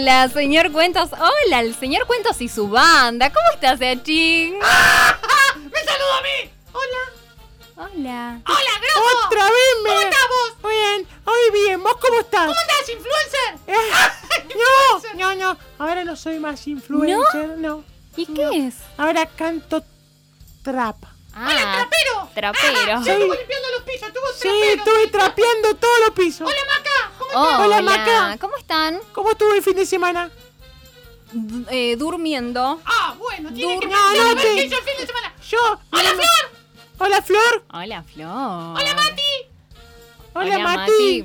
Hola, señor Cuentos. Hola, el señor Cuentos y su banda. ¿Cómo estás, Seachín? ¡Me saludo a mí! Hola. Hola. ¡Hola, Grosso! ¡Otra vez me! ¿Cómo estamos? Muy bien, hoy bien. ¿Vos cómo estás? ¿Cómo andás, influencer? Eh, no, no, no. Ahora no soy más influencer, no. ¿Y qué es? Ahora canto trap. Ah, ¡Trapero! trapero. Ah, yo estuve limpiando los pisos, estuvo Sí, estuve trapeando todos los pisos. Hola, Maca. ¿Cómo Hola, Hola, Maca. ¿Cómo? ¿Cómo estuvo el fin de semana? D- eh, durmiendo. Ah, bueno, tiene que Dur- pensar no, a no, ver te- qué hizo el fin de semana. Yo. ¡Hola, Flor! Hola, Flor. Hola, Flor. ¡Hola, Mati! Hola, Mati.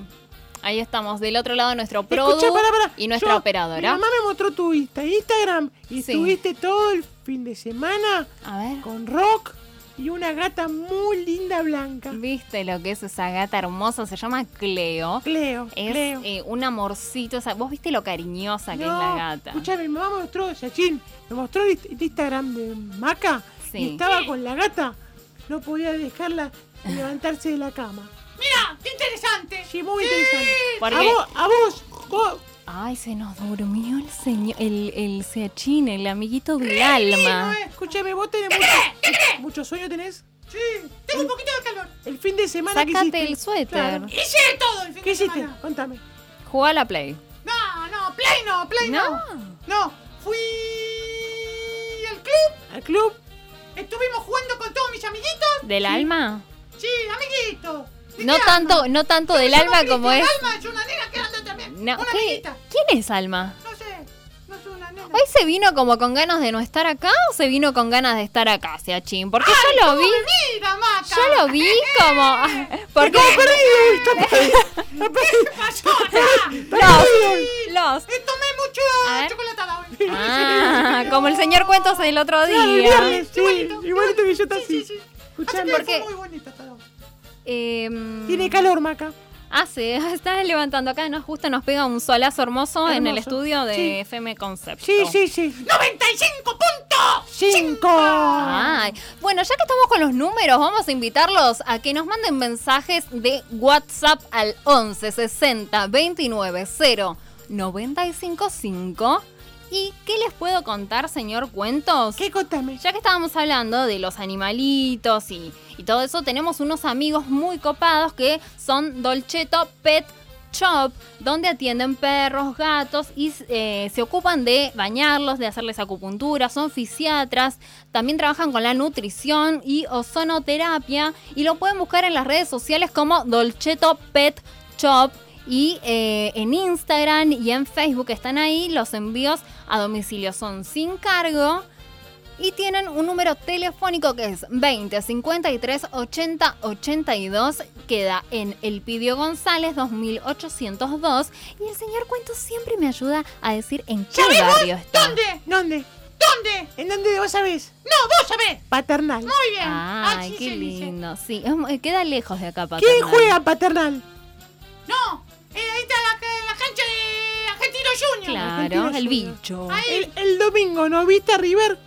Ahí estamos, del otro lado nuestro Escucha, produ y nuestra Yo- operadora. Mi mamá me mostró tu Insta- Instagram y Sí. estuviste todo el fin de semana A ver. con Rock y una gata muy linda blanca. ¿Viste lo que es esa gata hermosa? Se llama Cleo. Cleo, Es Cleo. eh, un amorcito. o sea, ¿Vos viste lo cariñosa que es la gata? Escuchame, mi mamá mostró, Yachín, me mostró el el Instagram de Maca Sí. y estaba con la gata. No podía dejarla levantarse de la cama. Mira, qué interesante. Sí, muy interesante. Porque- A vos, a vos, vos- Ay, se nos durmió el señor, el, el Seachín, el amiguito del alma. es. escúchame, vos tenés mucho, mucho sueño tenés. Sí, tengo un poquito de calor. El fin de semana que Sácate hiciste. el suéter. Claro. Hice todo el fin ¿Qué de hiciste? semana. Contame. Jugá a la Play. No, no, Play no, Play no. No. No, fui al club, ¿Al club? estuvimos jugando con todos mis amiguitos. ¿Del alma? Sí, amiguitos. ¿De No tanto, no tanto ¿Cómo del alma como es. Alma es una nena que anda también. No, una ¿qué? ¿Quién es Alma? No sé, no es una nena. ¿Hoy se vino como con ganas de no estar acá o se vino con ganas de estar acá, Seachín? Porque yo lo vi, Mira, Maca. yo lo vi como... Porque ¿Qué pasó acá? los, los... Eh, tomé mucho chocolatada hoy. Ah, como el señor Cuentos del otro Claro, el día. sí, igualito que yo está Sí, sí, así. sí. Escuchame, porque- muy bonita Em, Tiene calor, Maca. Ah, sí, está levantando acá, nos justo nos pega un solazo hermoso, en el Hermoso. estudio de Sí. FM Concept. Sí, sí, sí. ¡95 puntos! Cinco. Ay, bueno, ya que estamos con los números, vamos a invitarlos a que nos manden mensajes de WhatsApp al 11 60 29 0 95 5. ¿Y qué les puedo contar, señor Cuentos? ¿Qué contame? Ya que estábamos hablando de los animalitos y, y todo eso, tenemos unos amigos muy copados que son Dolcetto Pet Shop, donde atienden perros, gatos y eh, se ocupan de bañarlos, de hacerles acupuntura, son fisiatras, también trabajan con la nutrición y ozonoterapia y lo pueden buscar en las redes sociales como Dolcetto Pet Shop. Y eh, en Instagram y en Facebook están ahí. Los envíos a domicilio son sin cargo. Y tienen un número telefónico que es 20 53 80 82. Queda en El Pidio González 2802. Y el señor Cuento siempre me ayuda a decir en qué ¿Sabés vos barrio está. ¿Dónde? ¿Dónde? ¿Dónde? ¿En dónde vos sabés? No, vos sabés. Paternal. Muy bien. Ay, Así qué dice. lindo. Sí, mu- queda lejos de acá, ¿Quién Paternal. juega paternal? No, eh, ahí está la, la cancha de Argentino Junior. Claro, Argentino el Junior. bicho. Ahí. El, el domingo, ¿no viste a River?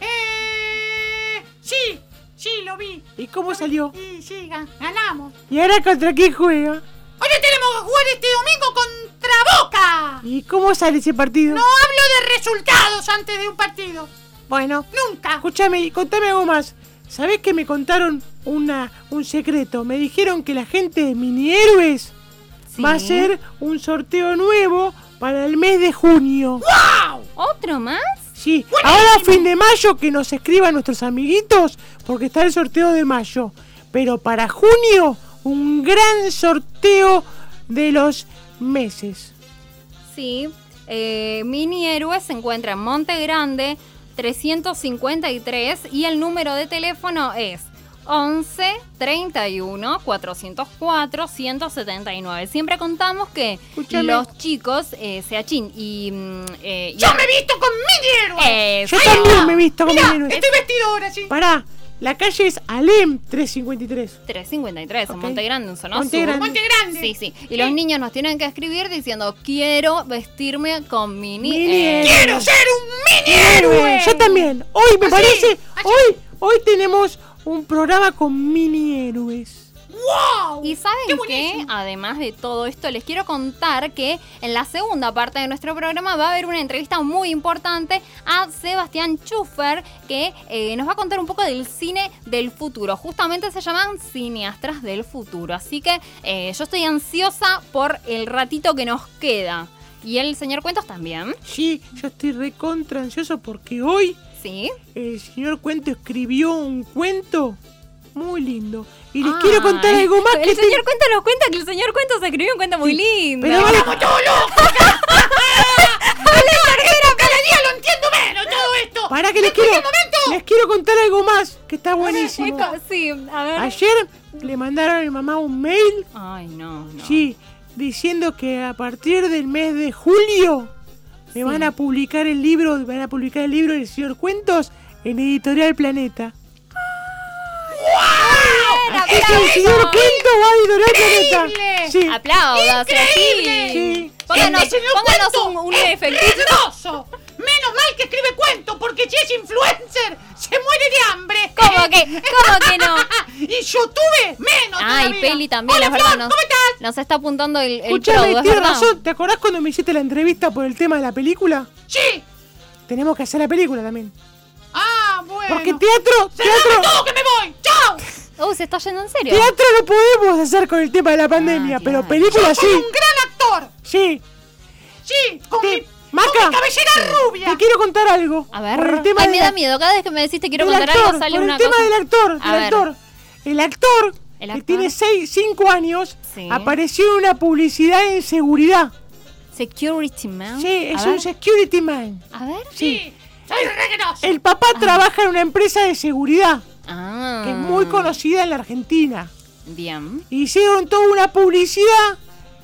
Eh, sí, sí, lo vi. ¿Y cómo salió? Y sí, ga- ganamos. ¿Y ahora contra quién juega? Ahora tenemos que jugar este domingo contra Boca. ¿Y cómo sale ese partido? No hablo de resultados antes de un partido. Bueno, Nunca. escúchame, contame algo más. ¿Sabés que me contaron una, un secreto? Me dijeron que la gente de Mini Héroes Sí. va a hacer un sorteo nuevo para el mes de junio. ¿Otro más? Sí, ahora a fin de mayo que nos escriban nuestros amiguitos porque está el sorteo de mayo. Pero para junio, un gran sorteo de los meses. Sí. Eh, Mini Héroes se encuentra en Monte Grande 353 y el número de teléfono es 11 31 404 179. Siempre contamos que los chicos, eh, Seachín y. mm, eh, y- Yo me he visto con mini héroe. Eso. Yo también me he visto como Mirá, Mini Héroes. estoy vestido ahora, sí. Pará, la calle es Alem 353. 353 en Ok. Monte Grande, en zona Monte sur. Grande. Monte Grande. Sí, sí. Y los niños nos tienen que escribir diciendo: Quiero vestirme con Mini, Mini Héroes". Héroes. ¡Quiero ser un mini héroe! Yo también. Hoy me Así, parece, así. hoy, hoy tenemos un programa con mini héroes. ¡Wow! Y saben ¡Qué que, además de todo esto, les quiero contar que en la segunda parte de nuestro programa va a haber una entrevista muy importante a Sebastián Schuffer, que eh, nos va a contar un poco del cine del futuro. Justamente se llaman cineastras del futuro. Así que eh, yo estoy ansiosa por el ratito que nos queda. Y el señor Cuentos también. Sí, yo estoy recontra ansioso porque hoy Sí. el señor Cuento escribió un cuento muy lindo. Y les quiero contar algo más El que te- señor Cuento nos cuenta que el señor Cuento se escribió un cuento muy lindo. Pero vale- Cada día lo entiendo menos todo esto. Para que les ¿En cualquier quiero, les quiero contar algo más que está buenísimo. Sí, a ver. Ayer le mandaron a mi mamá un mail, Ay, no, no. sí, diciendo que a partir del mes de julio me Sí. van a publicar el libro, van a publicar el libro del señor Cuentos en Editorial Planeta. Así que el señor Cuento va a Editorial Planeta. ¡Increíble! Sí. Aplaudas, ¡Increíble! sí. Sí. Pónganos, señor pónganos Cuento un, un es efectito. Menos mal que escribe cuentos, porque si es influencer, se muere de hambre. ¿Cómo que, cómo que no? y YouTube, menos Ay, todavía. Peli también, Hola, es verdad. Flor, Nos, ¿cómo estás? nos está apuntando el, el Escuchame, tienes razón. ¿Te acordás cuando me hiciste la entrevista por el tema de la película? Sí. Tenemos que hacer la película también. Ah, bueno. Porque teatro, ¡Cerrame teatro, todo que me voy! ¡Chao! Oh, se está yendo en serio. teatro no podemos hacer con el tema de la pandemia, Ah, pero claro. película Soy sí. un gran actor. Sí. Sí, con Te- mi, Maca. cabellera rubia. Te quiero contar algo. A ver. Por el tema Ay, me da miedo. Cada vez que me decís te quiero contar actor, algo sale por una el tema cosa. del actor, del actor. El actor, El que actor. tiene 5 años, Sí. apareció en una publicidad en seguridad. Security Man. Sí, a es ver. un security man. A ver. Sí, grosso. El papá trabaja en una empresa de seguridad Ah. que es muy conocida en la Argentina. Bien. Hicieron toda una publicidad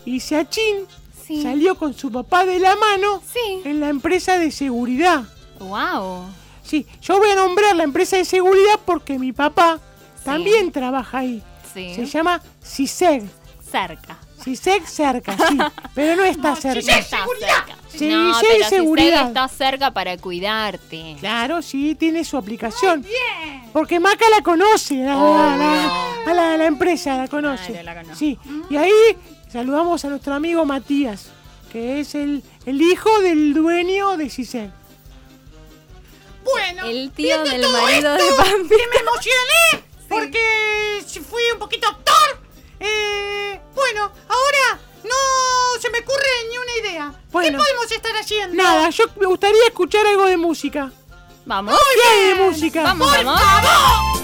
y Seachín Sí. salió con su papá de la mano Sí. en la empresa de seguridad. Wow. Sí, yo voy a nombrar la empresa de seguridad porque mi papá también trabaja ahí. Sí. Se llama CISEG. Cerca. CISEG cerca, sí, pero no está cerca. CISEG. Está Seguridad. cerca. Sí, no, pero seguridad. Seg está cerca para cuidarte. Claro, sí, tiene su aplicación. Bien. Porque Maca la conoce, a la, a la- a la- a la empresa la conoce. Claro, la conozco. Sí, y ahí saludamos a nuestro amigo Matías, que es el, el hijo del dueño de CISEG. Bueno, El tío del todo marido de esto, Pampi. que me emocioné porque si fui un poquito actor. Eh, bueno, ahora no se me ocurre ni una idea. Bueno. ¿Qué podemos estar haciendo? Nada, yo me gustaría escuchar algo de música. Vamos. ¿Qué hay de música? Vamos, ¡Por vamos.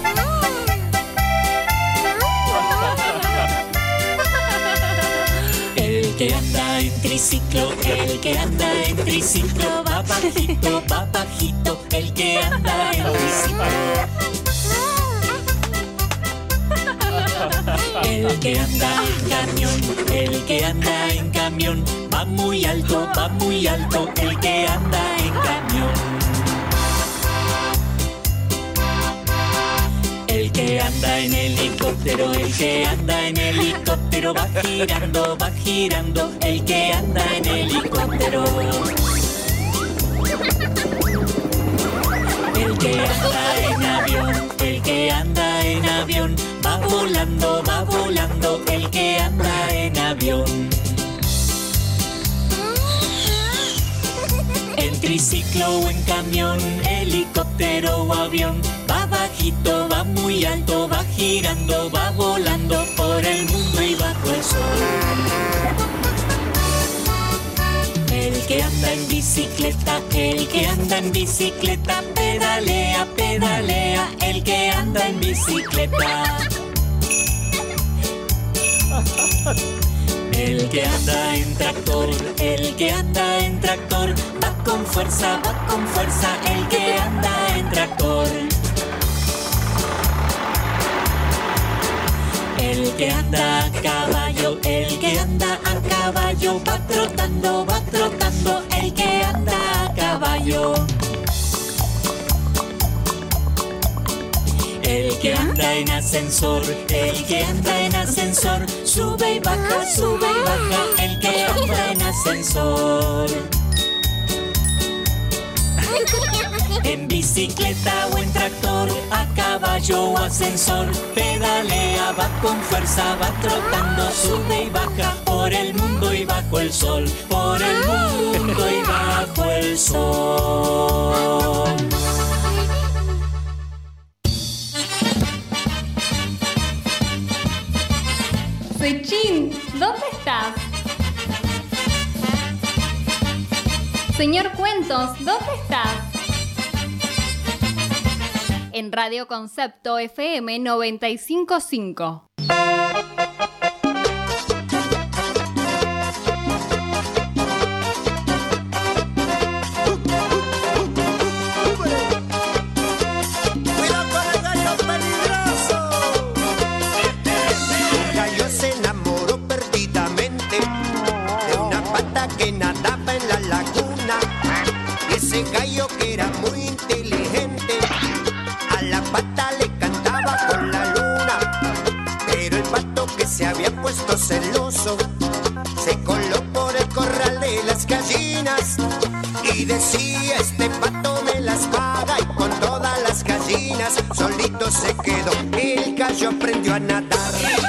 Que anda en triciclo, el que anda en triciclo, va bajito, va bajito, el que anda en triciclo. El que anda en camión, el que anda en camión, va muy alto, va muy alto, el que anda en camión. Que anda en helicóptero, el que anda en helicóptero va girando, va girando, el que anda en helicóptero. El que anda en avión, el que anda en avión, va volando, va volando, el que anda en avión. En triciclo o en camión, helicóptero o avión, bajito, va muy alto, va girando, va volando por el mundo y bajo el sol. El que anda en bicicleta, el que anda en bicicleta, pedalea, pedalea, el que anda en bicicleta. El que anda en tractor, el que anda en tractor, va con fuerza, va con fuerza, el que anda en tractor. El que anda a caballo, el que anda a caballo, va trotando, va trotando, el que anda a caballo. El que anda en ascensor, el que anda en ascensor, sube y baja, sube y baja, el que anda en ascensor. En bicicleta o en tractor, a caballo ascensor, pedalea, va con fuerza, va trotando, sube y baja por el mundo y bajo el sol, por el mundo y bajo el sol. Sechín, ¿dónde estás? Señor Cuentos, ¿dónde estás? en Radio Concepto FM 955. se quedó. El gallo aprendió a nadar.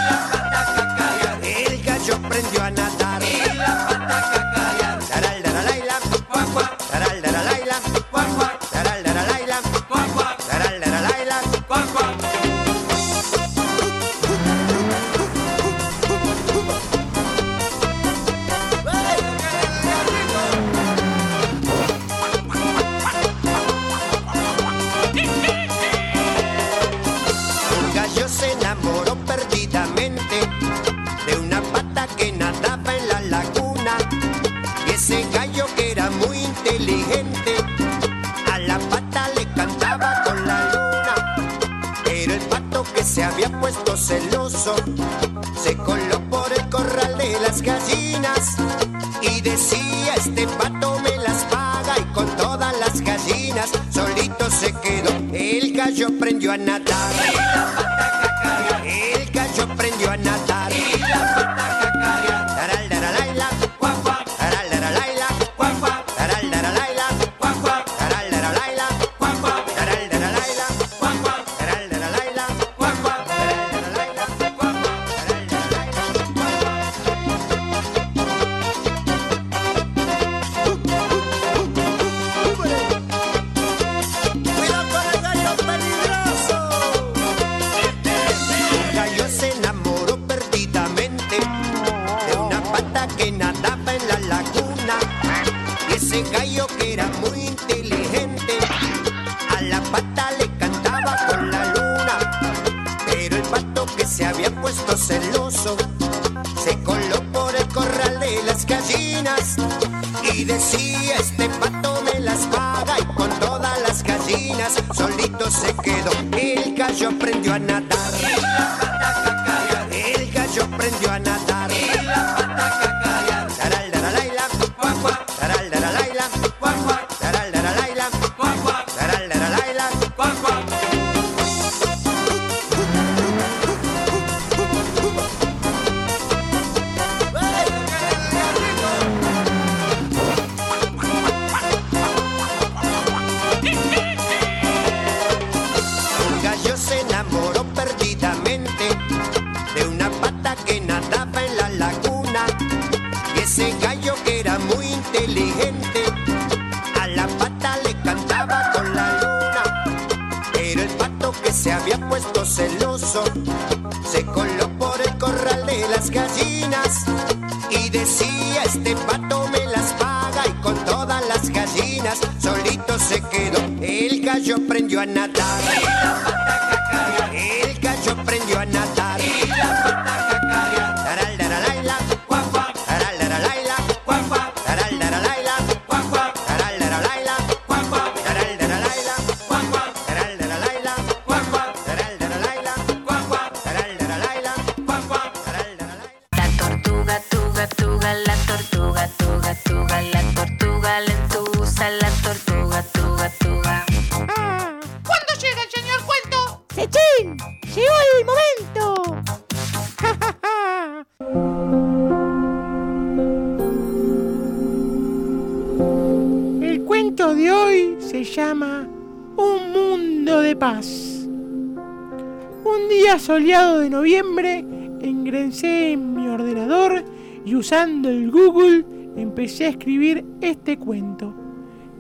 este pato me las paga y con todas las gallinas solito se quedó. El gallo aprendió a nadar. se llama Un Mundo de Paz. Un día soleado de noviembre ingresé en mi ordenador y usando el Google empecé a escribir este cuento.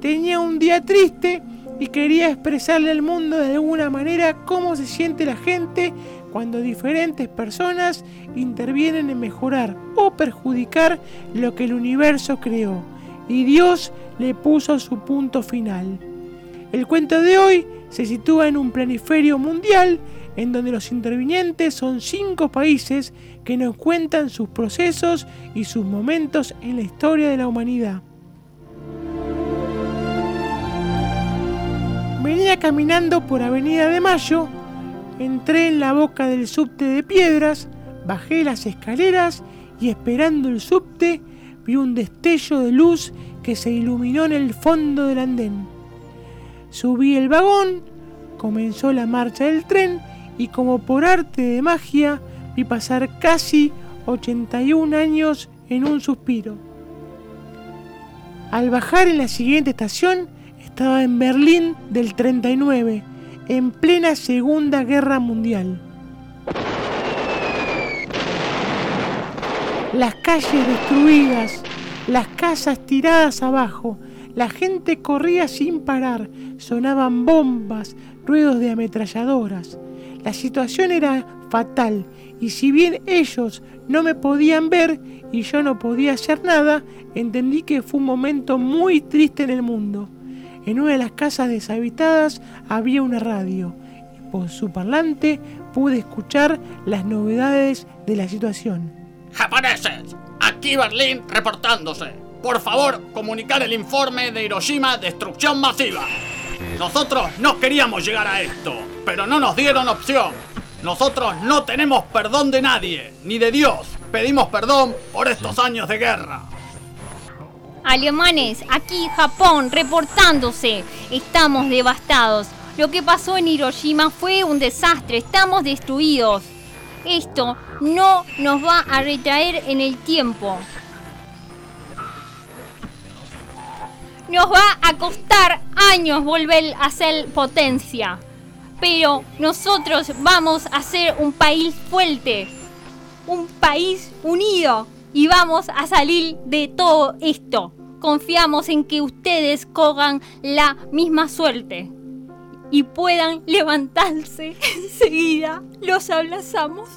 Tenía un día triste y quería expresarle al mundo de alguna manera cómo se siente la gente cuando diferentes personas intervienen en mejorar o perjudicar lo que el universo creó y Dios le puso su punto final. El cuento de hoy se sitúa en un planiferio mundial en donde los intervinientes son cinco países que nos cuentan sus procesos y sus momentos en la historia de la humanidad. Venía caminando por Avenida de Mayo, entré en la boca del subte de piedras, bajé las escaleras y esperando el subte vi un destello de luz que se iluminó en el fondo del andén. Subí el vagón, comenzó la marcha del tren y como por arte de magia vi pasar casi 81 años en un suspiro. Al bajar en la siguiente estación estaba en Berlín del 39, en plena Segunda Guerra Mundial. Las calles destruidas, las casas tiradas abajo, la gente corría sin parar, sonaban bombas, ruidos de ametralladoras. La situación era fatal y si bien ellos no me podían ver y yo no podía hacer nada, entendí que fue un momento muy triste en el mundo. En una de las casas deshabitadas había una radio y por su parlante pude escuchar las novedades de la situación. Japoneses, aquí Berlín reportándose. Por favor, comunicar el informe de Hiroshima destrucción masiva. Nosotros no queríamos llegar a esto, pero no nos dieron opción. Nosotros no tenemos perdón de nadie, ni de Dios. Pedimos perdón por estos años de guerra. Alemanes, aquí Japón, reportándose. Estamos devastados. Lo que pasó en Hiroshima fue un desastre. Estamos destruidos. Esto no nos va a retraer en el tiempo. Nos va a costar años volver a ser potencia. Pero nosotros vamos a ser un país fuerte. Un país unido. Y vamos a salir de todo esto. Confiamos en que ustedes cojan la misma suerte. Y puedan levantarse enseguida. Los abrazamos.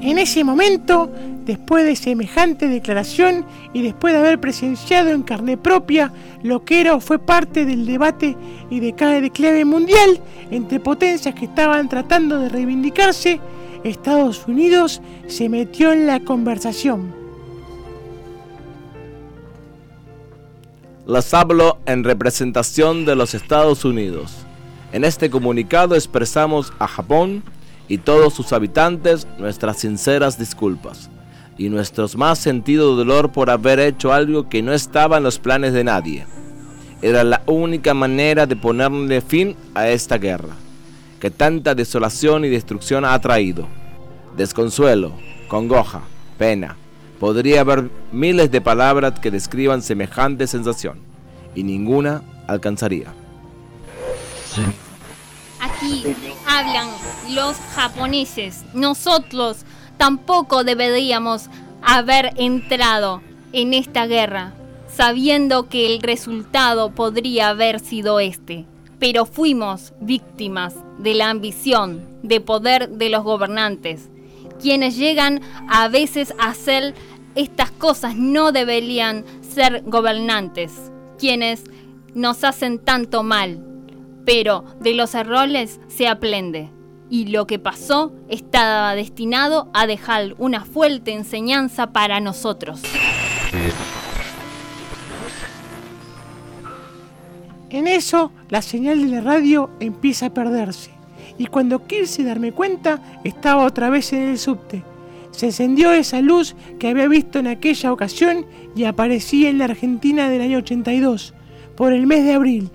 En ese momento, después de semejante declaración y después de haber presenciado en carne propia lo que era o fue parte del debate y de cada declave mundial entre potencias que estaban tratando de reivindicarse, Estados Unidos se metió en la conversación. Les hablo en representación de los Estados Unidos. En este comunicado expresamos a Japón y todos sus habitantes nuestras sinceras disculpas y nuestros más sentido dolor por haber hecho algo que no estaba en los planes de nadie. Era la única manera de ponerle fin a esta guerra, que tanta desolación y destrucción ha traído. Desconsuelo, congoja, pena. Podría haber miles de palabras que describan semejante sensación, y ninguna alcanzaría. Aquí hablan los japoneses. Nosotros tampoco deberíamos haber entrado en esta guerra, sabiendo que el resultado podría haber sido este. Pero fuimos víctimas de la ambición, de poder de los gobernantes, quienes llegan a veces a hacer estas cosas no deberían ser gobernantes, quienes nos hacen tanto mal. Pero de los errores se aprende y lo que pasó estaba destinado a dejar una fuerte enseñanza para nosotros. En eso, la señal de la radio empieza a perderse. Y cuando quise darme cuenta, estaba otra vez en el subte. Se encendió esa luz que había visto en aquella ocasión y aparecía en la Argentina del año 82, por el mes de abril.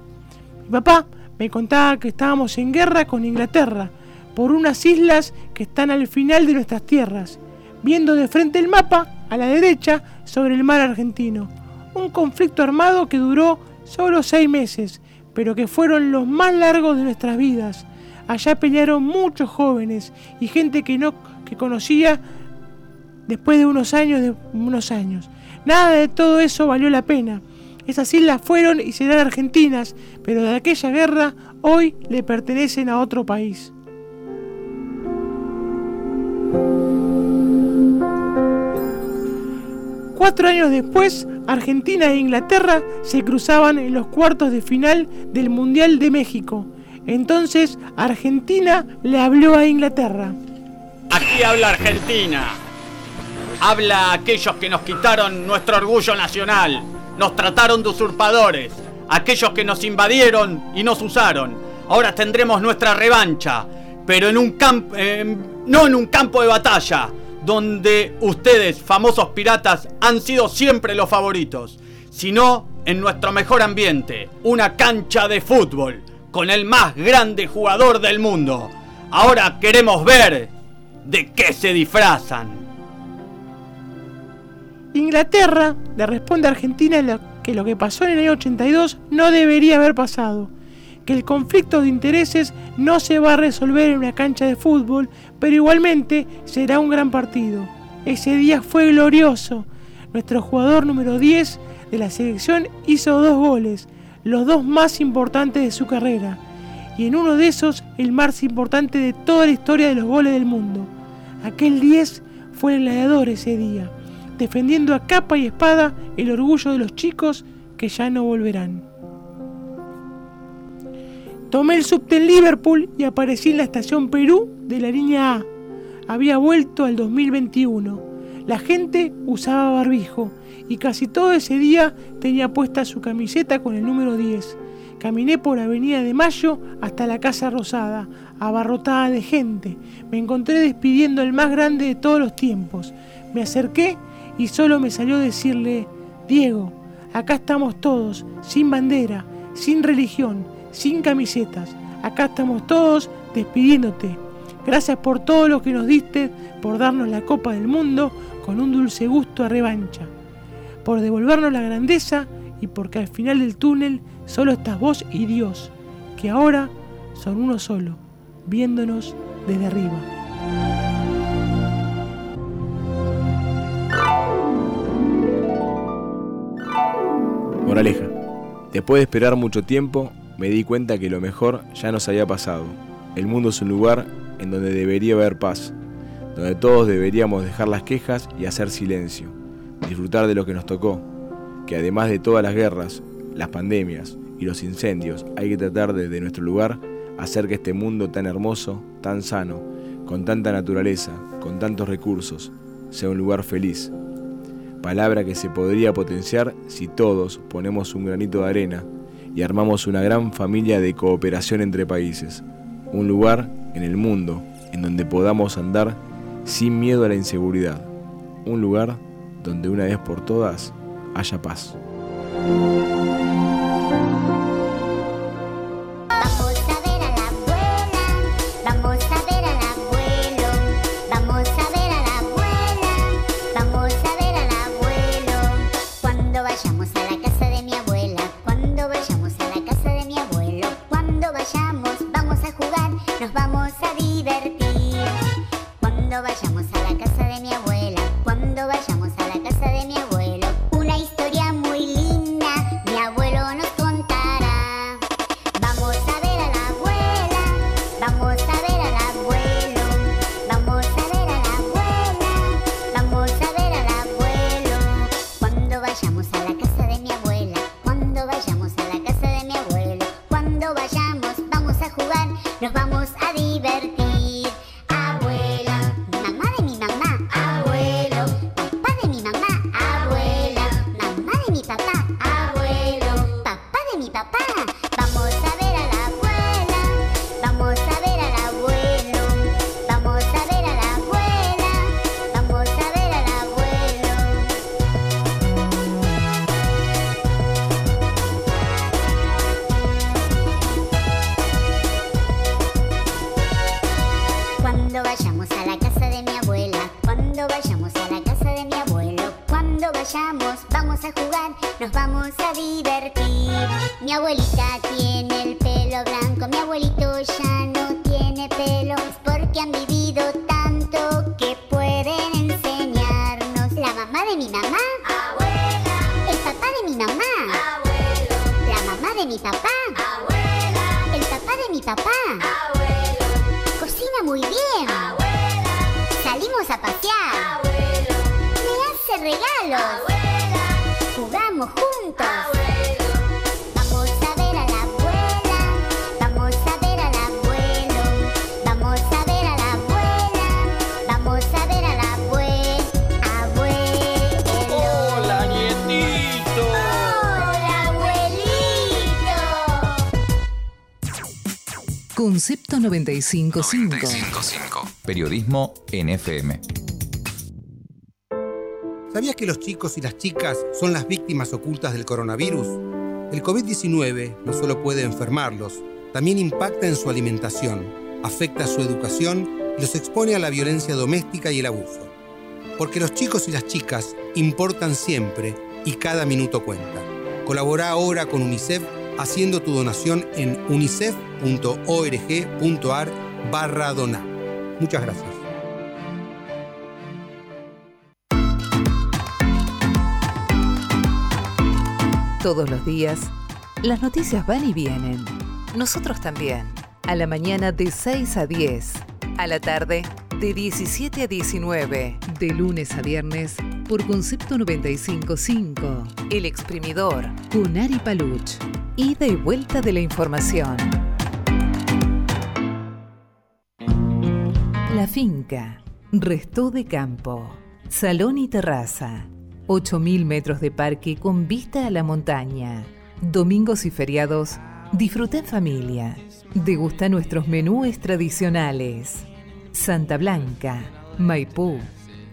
Mi papá me contaba que estábamos en guerra con Inglaterra, por unas islas que están al final de nuestras tierras, viendo de frente el mapa, a la derecha, sobre el mar argentino. Un conflicto armado que duró solo seis meses, pero que fueron los más largos de nuestras vidas. Allá pelearon muchos jóvenes y gente que no que conocía después de unos años de unos años. Nada de todo eso valió la pena. Esas islas fueron y serán argentinas, pero de aquella guerra hoy le pertenecen a otro país. Cuatro años después, Argentina e Inglaterra se cruzaban en los cuartos de final del Mundial de México. Entonces Argentina le habló a Inglaterra. Aquí habla Argentina. Habla aquellos que nos quitaron nuestro orgullo nacional. Nos trataron de usurpadores. Aquellos que nos invadieron y nos usaron. Ahora tendremos nuestra revancha. Pero en un campo. no en un campo de batalla. Donde ustedes, famosos piratas, han sido siempre los favoritos. Sino en nuestro mejor ambiente. Una cancha de fútbol. Con el más grande jugador del mundo. Ahora queremos ver de qué se disfrazan. Inglaterra le responde a Argentina que lo que pasó en el año 82 no debería haber pasado, que el conflicto de intereses no se va a resolver en una cancha de fútbol, pero igualmente será un gran partido. Ese día fue glorioso. Nuestro jugador número 10 de la selección hizo dos goles, los dos más importantes de su carrera, y en uno de esos el más importante de toda la historia de los goles del mundo. Aquel 10 fue el gladiador ese día defendiendo a capa y espada el orgullo de los chicos que ya no volverán. Tomé el subte en Liverpool y aparecí en la estación Perú de la línea A. Había vuelto al 2021. La gente usaba barbijo y casi todo ese día tenía puesta su camiseta con el número 10. Caminé por Avenida de Mayo hasta la Casa Rosada, abarrotada de gente. Me encontré despidiendo al más grande de todos los tiempos. Me acerqué y solo me salió decirle, Diego, acá estamos todos, sin bandera, sin religión, sin camisetas. Acá estamos todos despidiéndote. Gracias por todo lo que nos diste, por darnos la Copa del Mundo con un dulce gusto a revancha, por devolvernos la grandeza y porque al final del túnel solo estás vos y Dios, que ahora son uno solo, viéndonos desde arriba. Moraleja. Después de esperar mucho tiempo, me di cuenta que lo mejor ya nos había pasado. El mundo es un lugar en donde debería haber paz, donde todos deberíamos dejar las quejas y hacer silencio, disfrutar de lo que nos tocó, que además de todas las guerras, las pandemias y los incendios, hay que tratar de, de nuestro lugar hacer que este mundo tan hermoso, tan sano, con tanta naturaleza, con tantos recursos, sea un lugar feliz, palabra que se podría potenciar si todos ponemos un granito de arena y armamos una gran familia de cooperación entre países, un lugar en el mundo en donde podamos andar sin miedo a la inseguridad, un lugar donde una vez por todas haya paz. Vamos a Concepto 955. Periodismo en FM. ¿Sabías que los chicos y las chicas son las víctimas ocultas del coronavirus? El COVID-19 no solo puede enfermarlos, también impacta en su alimentación, afecta su educación y los expone a la violencia doméstica y el abuso. Porque los chicos y las chicas importan siempre y cada minuto cuenta. Colabora ahora con UNICEF haciendo tu donación en unicef.org.ar barra donar. Muchas gracias. Todos los días, las noticias van y vienen. Nosotros también. A la mañana de 6 a 10. A la tarde de 17 a 19. De lunes a viernes por Concepto 955. El exprimidor. Con Ari Paluch. Ida y vuelta de la información. La finca. Restó de campo. Salón y terraza. 8.000 metros de parque con vista a la montaña. Domingos y feriados, disfruta en familia. Degusta nuestros menúes tradicionales. Santa Blanca, Maipú.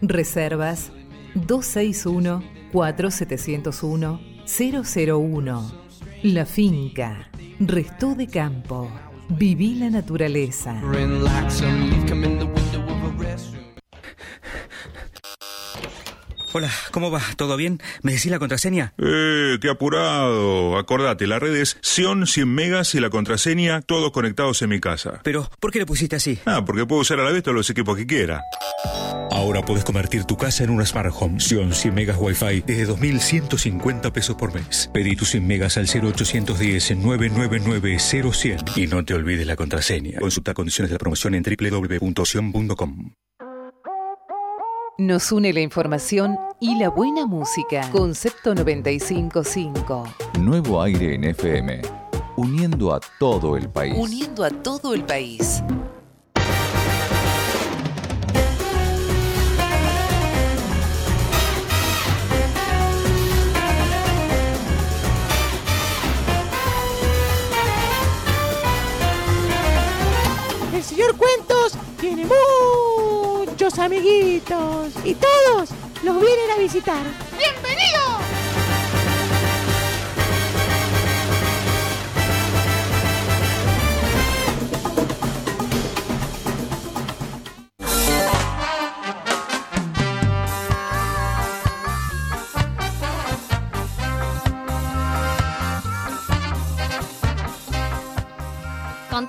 Reservas 261-4701-001. La finca. Restó de campo. Viví la naturaleza. Hola, ¿cómo va? ¿Todo bien? ¿Me decís la contraseña? Eh, qué apurado. Acordate, la red es Sion 100 megas y la contraseña todos conectados en mi casa. Pero, ¿por qué le pusiste así? Ah, porque puedo usar a la vez todos los equipos que quiera. Ahora puedes convertir tu casa en una Smart Home. Sion 100 megas Wi-Fi desde 2.150 pesos por mes. Pedí tus 100 megas al 0810 999 0100 y no te olvides la contraseña. Consulta condiciones de la promoción en www.sion.com. Nos une la información y la buena música. Concepto 955. Nuevo aire en FM. Uniendo a todo el país. Uniendo a todo el país. El señor Cuentos tiene muchos amiguitos y todos los vienen a visitar. ¡Bienvenido!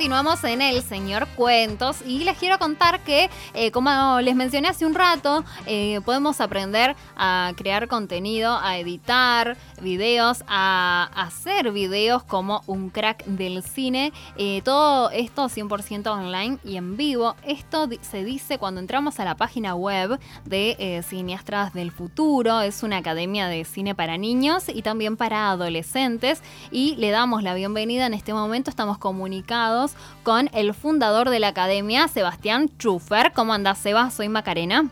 Continuamos en el Señor Cuentos y les quiero contar que, eh, como les mencioné hace un rato, eh, podemos aprender a crear contenido, a editar videos, a hacer videos como un crack del cine. Eh, todo esto 100% online y en vivo. Esto se dice cuando entramos a la página web de Cineastras del Futuro. Es una academia de cine para niños y también para adolescentes. Y le damos la bienvenida en este momento. Estamos comunicados con el fundador de la academia, Sebastián Schufer. ¿Cómo andás, Seba? Soy Macarena.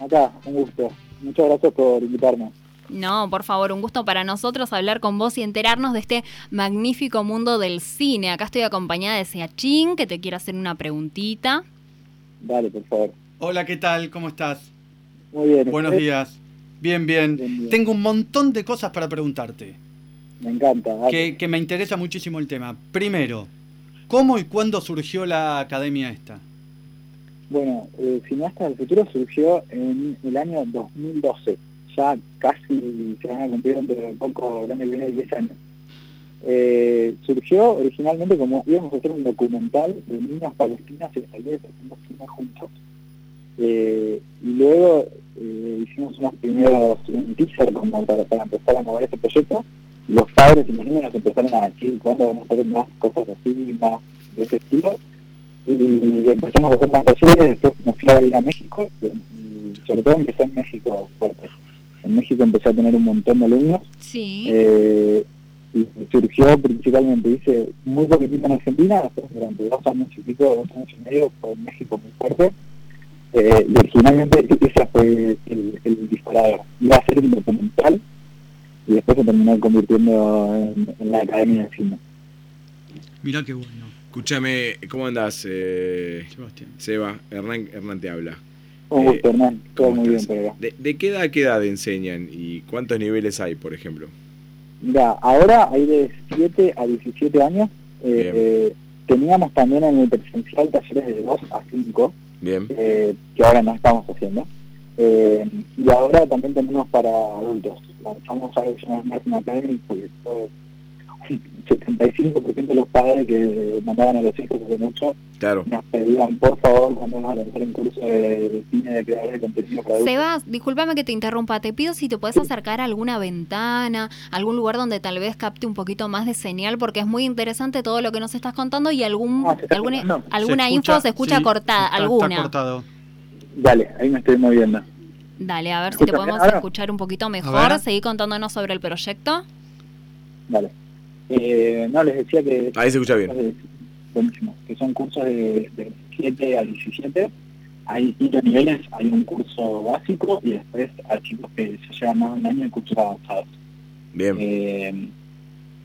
Acá, un gusto. Muchas gracias por invitarme. No, por favor, un gusto para nosotros hablar con vos y enterarnos de este magnífico mundo del cine. Acá estoy acompañada de Seachín, que te quiere hacer una preguntita. Dale, por favor. Hola, ¿qué tal? ¿Cómo estás? Muy bien. Buenos días. Bien, bien, Tengo un montón de cosas para preguntarte. Me encanta. que me interesa muchísimo el tema. Primero, ¿cómo y cuándo surgió la academia esta? Bueno, eh, Cineastas del Futuro surgió en el año 2012. ya casi se van a cumplir dentro de poco, que viene, 10 años. Eh, surgió originalmente como íbamos a hacer un documental de niñas palestinas israelíes haciendo cine juntos. Eh, y luego eh, hicimos unos primeros, un teaser como para, para empezar a mover ese proyecto. Los padres y los niños empezaron a decir cuándo vamos a hacer más cosas así, más de ese estilo. Y empezamos a hacer más talleres, después me fui a ir a México, y sobre todo empecé en México fuerte. En México empecé a tener un montón de alumnos. Sí. Eh, y surgió principalmente, hice muy poquitito en Argentina, después durante dos años y pico, dos años y medio, fue en México muy fuerte. Eh, y originalmente ese fue el, el disparador. Iba a ser un documental y después se terminó convirtiendo en, en la Academia de Cine. Mirá qué bueno. Escúchame, ¿cómo andás, eh, Sebastián? Seba? Hernán, Hernán te habla. Un Eh, gusto, Hernán. Todo ¿cómo muy bien estás? por acá. ¿De, de qué edad a qué edad enseñan y cuántos niveles hay, por ejemplo? Mira, ahora hay de 7 a 17 años. Eh, eh, teníamos también en el presencial talleres de 2 a 5, Bien. eh, que ahora no estamos haciendo. Eh, y ahora también tenemos para adultos. Lanzamos algo que se llama Martin Academy, porque todo- un 75% de los padres que mandaban a los hijos hace mucho Claro. nos pedían, por favor, cuando vamos a lanzar un curso de, de cine de creadores de contenido para adultos. Sebas, discúlpame que te interrumpa, te pido si te puedes acercar a alguna ventana, algún lugar donde tal vez capte un poquito más de señal, porque es muy interesante todo lo que nos estás contando y algún, alguna, alguna Se info escucha- se escucha sí, cortada, está- está alguna. cortado. Dale, ahí me estoy moviendo. Dale, a ver si te ¿Escuchas podemos ahora? escuchar un poquito mejor. Seguí contándonos sobre el proyecto. Vale. Eh, no, les decía que... Ahí se escucha bien. Buenísimo. Que son cursos de, de 7 a 17. Hay distintos niveles. Hay un curso básico y después hay chicos que se llevan más de un año en cursos avanzados. Bien. Eh,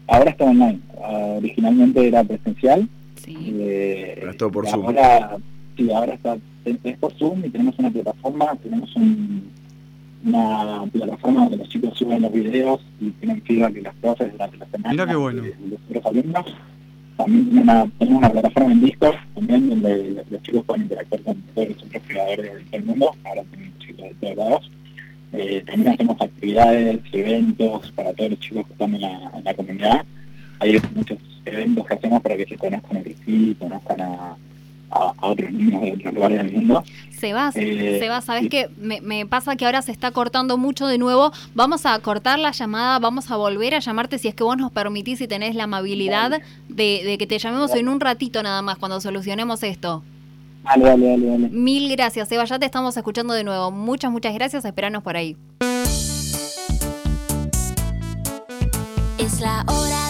ahora está online. Ah, originalmente era presencial. Eh, Ahora es todo por Zoom. ahora, Sí, ahora está, es por Zoom y tenemos una plataforma, tenemos un, una plataforma donde los chicos suben los videos y tienen feedback de las clases durante la semana. Mirá qué bueno. de los alumnos. También tenemos una, tenemos una plataforma en Discord también donde los- los chicos pueden interactuar con todos los otros creadores del mundo. Ahora tenemos chicos de todos lados. Eh, también hacemos actividades, eventos para todos los chicos que están en la, en la comunidad. Hay muchos eventos que hacemos para que se conozcan entre sí, conozcan a, a, a otros niños de otros lugares del mundo. Sebas, Eh, Sebas, ¿sabes sí. qué? Me, me pasa que ahora se está cortando mucho de nuevo. Vamos a cortar la llamada, vamos a volver a llamarte si es que vos nos permitís y tenés la amabilidad de, de que te llamemos en un ratito nada más cuando solucionemos esto. Dale, dale, dale, dale. Mil gracias, Sebas. Ya te estamos escuchando de nuevo. Muchas, muchas gracias. Esperanos por ahí. Es la hora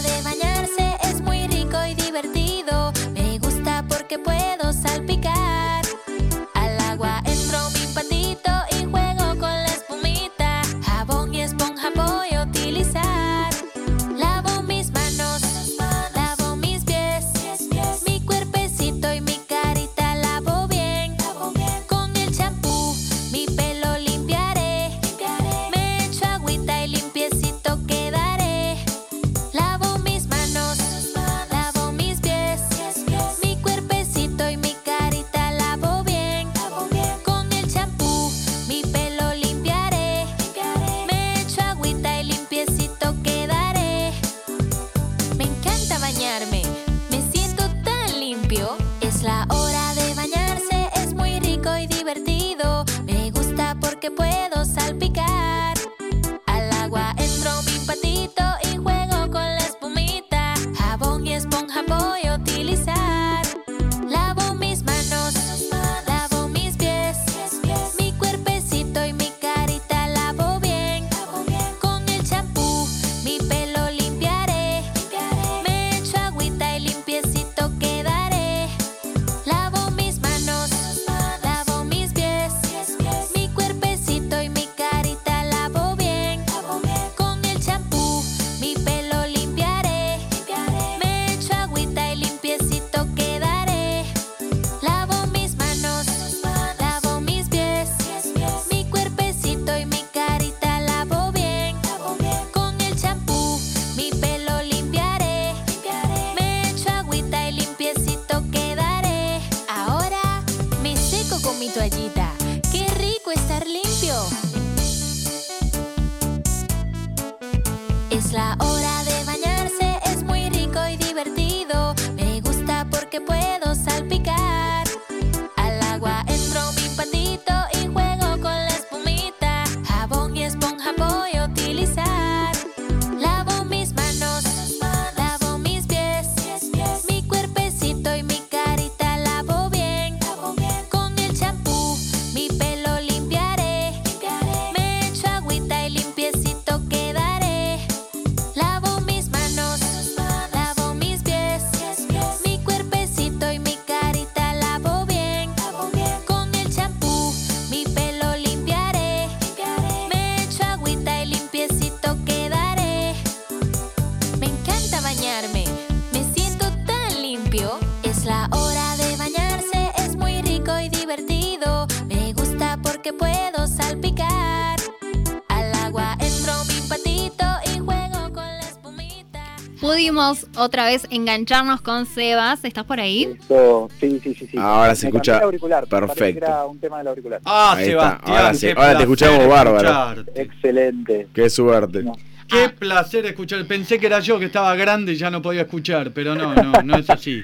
otra vez engancharnos con Sebas. ¿Estás por ahí? Eso, sí, sí, sí, sí. Ahora se escucha el auricular, perfecto. Era un tema del auricular. Ah, Ahí está, Sebastián, ahora sí, ahora te escuchamos bárbaro. escucharte. Excelente. Qué suerte. Qué placer escuchar. Pensé que era yo que estaba grande y ya no podía escuchar, pero no, no, no es así.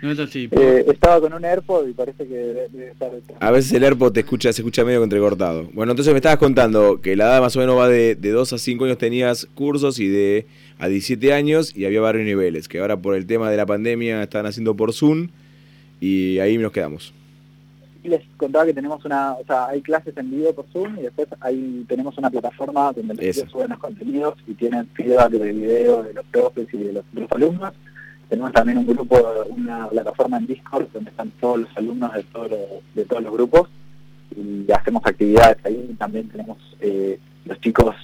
No es así. Eh, estaba con un AirPod y parece que debe, debe estar... A veces el AirPod te escucha, se escucha medio entrecortado. Bueno, entonces me estabas contando que la edad más o menos va de, de 2 a 5 años tenías cursos y de a 17 años y había varios niveles, que ahora por el tema de la pandemia están haciendo por Zoom y ahí nos quedamos. Y les contaba que tenemos una, o sea, hay clases en vivo por Zoom y después ahí tenemos una plataforma donde los chicos suben los contenidos y tienen feedback de video de los profes y de los, de los alumnos. Tenemos también un grupo, una plataforma en Discord donde están todos los alumnos de, todos los- de todos los grupos y hacemos actividades ahí. También tenemos eh, los chicos,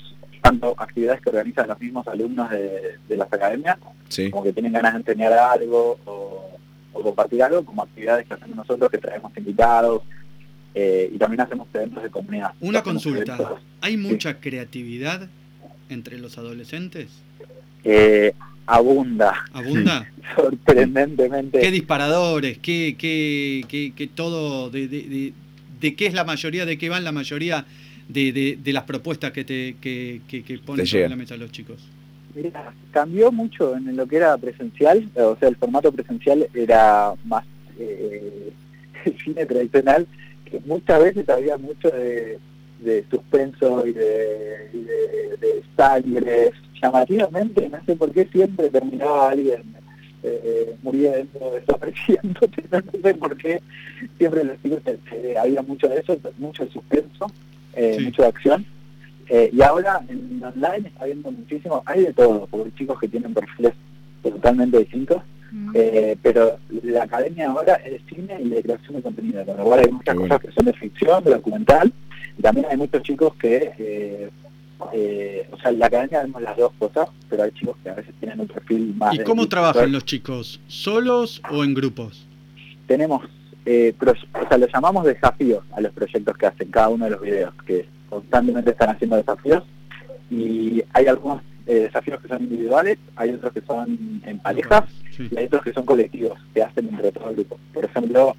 tanto actividades que organizan los mismos alumnos de, de las academias, Sí. como que tienen ganas de enseñar algo o, o compartir algo, como actividades que hacemos nosotros, que traemos invitados, eh, y también hacemos eventos de comunidad. Una consulta. eventos, ¿Hay mucha creatividad entre los adolescentes? eh, abunda, ¿Abunda? sorprendentemente. ¿Qué disparadores? ¿Qué, qué, qué, qué todo? De, de, de, de qué es la mayoría? ¿De qué van la mayoría de, de, de las propuestas que te que, que, que ponen sobre la mesa los chicos? Mira, cambió mucho en lo que era presencial, o sea, el formato presencial era más eh, cine tradicional, que muchas veces había mucho de, de suspenso y de, y de, de sangre. Llamativamente, no sé por qué siempre terminaba alguien eh, muriendo, desapareciéndote, no sé por qué siempre los chicos eh, eh, había mucho de eso, mucho de suspenso, eh, mucho de acción. Eh, y ahora en online está habiendo muchísimo, hay de todo, porque hay chicos que tienen perfiles totalmente distintos, eh, pero la academia ahora es de cine y de creación de contenido, con lo cual hay muchas cosas que son de ficción, de documental, y también hay muchos chicos que, eh, eh, o sea, en la academia vemos las dos cosas, pero hay chicos que a veces tienen un perfil más... ¿Y de- cómo trabajan los chicos? ¿Solos o en grupos? tenemos, eh, o sea, lo llamamos desafíos a los proyectos que hacen cada uno de los videos, que constantemente están haciendo desafíos y hay algunos eh, desafíos que son individuales, hay otros que son en parejas y hay otros que son colectivos, que hacen entre todo el grupo. Por ejemplo,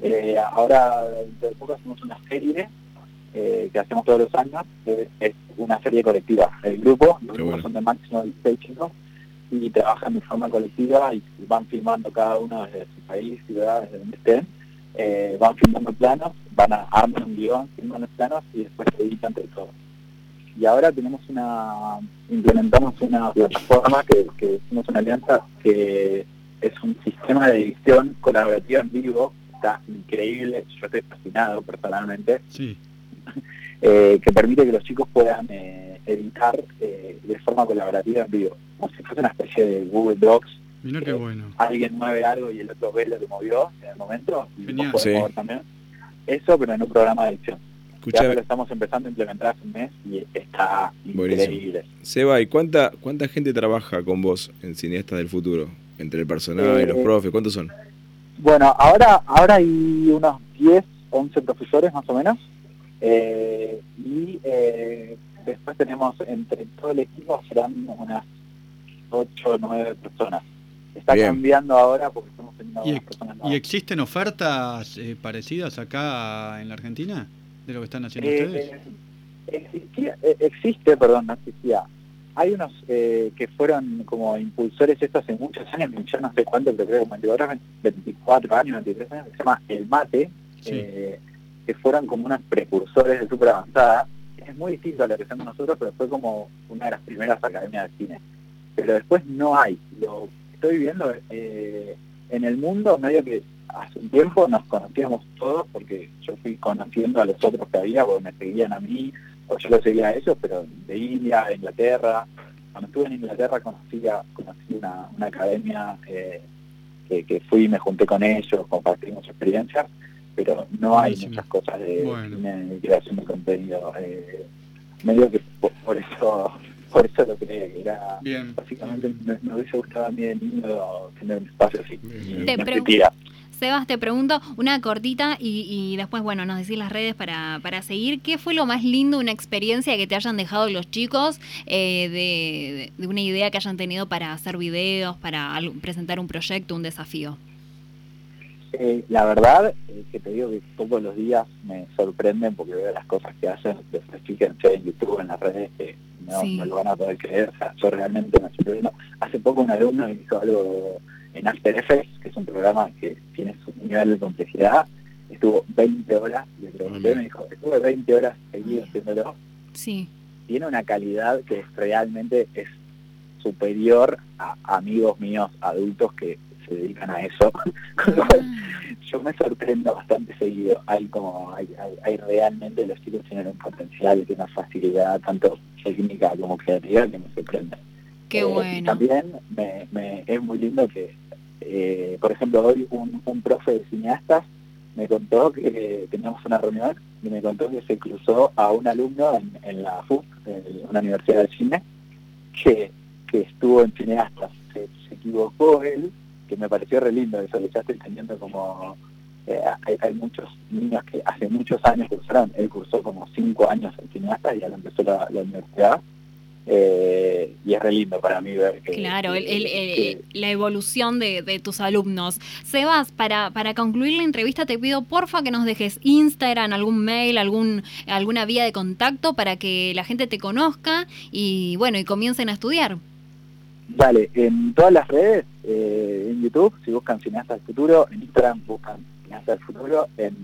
eh, ahora de poco hacemos una serie eh, que hacemos todos los años, que es una serie colectiva. El grupo, los grupos son de máximo de seis chicos y trabajan de forma colectiva y van filmando cada uno desde su país, ciudad, desde donde estén. Eh, van filmando planos, van a armar un guion, filman los planos y después se editan entre todos. Y ahora tenemos una, implementamos una plataforma que, que hicimos una alianza que es un sistema de edición colaborativa en vivo, está increíble, yo estoy fascinado personalmente, Sí. eh, que permite que los chicos puedan eh, editar eh, de forma colaborativa en vivo, como si fuese una especie de Google Docs. Mira qué bueno. Alguien mueve algo y el otro ve lo que movió en el momento, y Genial. Sí. mover también. Eso, pero en un programa de edición. Ya lo estamos empezando a implementar hace un mes y está Buenísimo. increíble. Seba, ¿y cuánta, cuánta gente trabaja con vos en Cineastas del Futuro? Entre el personal y los Eh, profes, ¿cuántos son? Bueno, ahora ahora hay unos 10, 11 profesores más o menos. eh, y eh, después tenemos entre todo el equipo serán unas 8 o 9 personas. Está Bien. cambiando ahora porque estamos teniendo ¿Y, algunas personas y existen ofertas eh, parecidas acá en la Argentina de lo que están haciendo Eh, ustedes? eh, existía- eh, existe, perdón, no existía. hay unos eh, que fueron como impulsores esto hace muchos años, yo no sé cuánto, pero creo que ahora 24 años, 23 años, que se llama El Mate, eh, que fueron como unos precursores de super avanzada. Es muy distinto a lo que hacemos nosotros, pero fue como una de las primeras academias de cine. Pero después no hay. Lo estoy viendo eh, en el mundo, medio que hace un tiempo nos conocíamos todos, porque yo fui conociendo a los otros que había, porque me seguían a mí, o yo lo seguía a ellos, pero de India, de Inglaterra. Cuando estuve en Inglaterra conocí, a- conocí una, una academia eh, que, que fui y me junté con ellos, compartimos experiencias, pero no hay muchas cosas de Bueno. y creación de contenido. Eh, medio que por, por eso por eso lo creía que era Bien. básicamente me, me hubiese gustado a mí de niño tener un espacio así Te no. Sebas, te pregunto una cortita y, y después, bueno, nos decís las redes para, para seguir. ¿Qué fue lo más lindo, una experiencia que te hayan dejado los chicos eh, de, de una idea que hayan tenido para hacer videos, para al- presentar un proyecto, un desafío? Eh, la verdad es que te digo que todos los días me sorprenden porque veo las cosas que hacen, fíjense en YouTube, en las redes, que no, Sí. no lo van a poder creer, o sea, yo realmente me estoy viendo. Hace poco un alumno hizo algo en After Effects, que es un programa que tiene su nivel de complejidad, estuvo 20 horas, le pregunté, me dijo, estuve 20 horas seguidas haciéndolo, Sí. tiene una calidad que realmente es superior a amigos míos adultos que se dedican a eso. Con lo cual, yo me sorprendo bastante seguido. Hay como, hay, hay, hay realmente los chicos tienen un potencial y una facilidad tanto técnica como creativa que me sorprende. Qué Eh, y bueno. También me, me- es muy lindo que, eh, por ejemplo, hoy un, un profe de cineastas me contó que teníamos una reunión y me contó que se cruzó a un alumno en, en la FUC, en una universidad de cine, que, que estuvo en cineastas. Se, se equivocó él, que me pareció re lindo eso, que ya estoy teniendo como... eh, hay, hay muchos niños que hace muchos años cursaron, él cursó como cinco años en cineastas y ahora empezó la, la universidad. Eh, y es re lindo para mí ver que, Claro, que- el- el- el- que- la evolución de, de tus alumnos. Sebas, para, para concluir la entrevista te pido porfa que nos dejes Instagram, algún mail, algún, alguna vía de contacto para que la gente te conozca y bueno, y comiencen a estudiar. Dale, en todas las redes, eh, en YouTube, si buscan Cineastas del Futuro, en Instagram buscan Cineastas del Futuro, en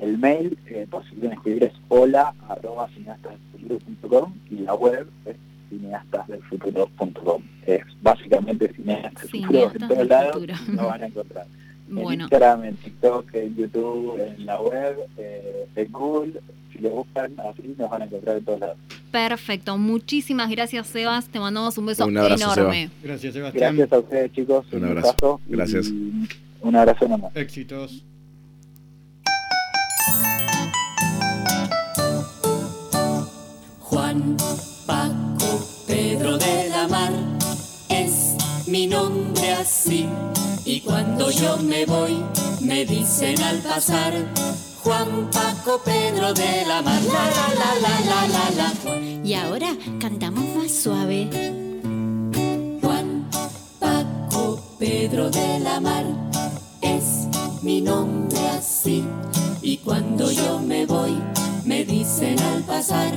el mail, eh, por si quieren escribir, es hola arroba cineastasdelfuturo.com y la web es cineastasdelfuturo.com. Es básicamente Cineastas del Futuro en Cineastas todos lados, lo van a encontrar. En Bueno. Instagram, en TikTok, en YouTube, en la web, eh, en Google, si lo buscan así nos van a encontrar en todos lados. Perfecto, muchísimas gracias Sebas, te mandamos un beso Un abrazo, enorme. Seba. Gracias, Sebastián. Gracias a ustedes chicos, Un abrazo. gustazo y Gracias. Un abrazo enorme. Éxitos. Juan Paco Pedro de la Mar es mi nombre así. Y cuando yo me voy, me dicen al pasar, Juan Paco Pedro de la Mar. La la la la la la la. Y ahora cantamos más suave. Juan Paco Pedro de la Mar es mi nombre así. Y cuando yo me voy, me dicen al pasar,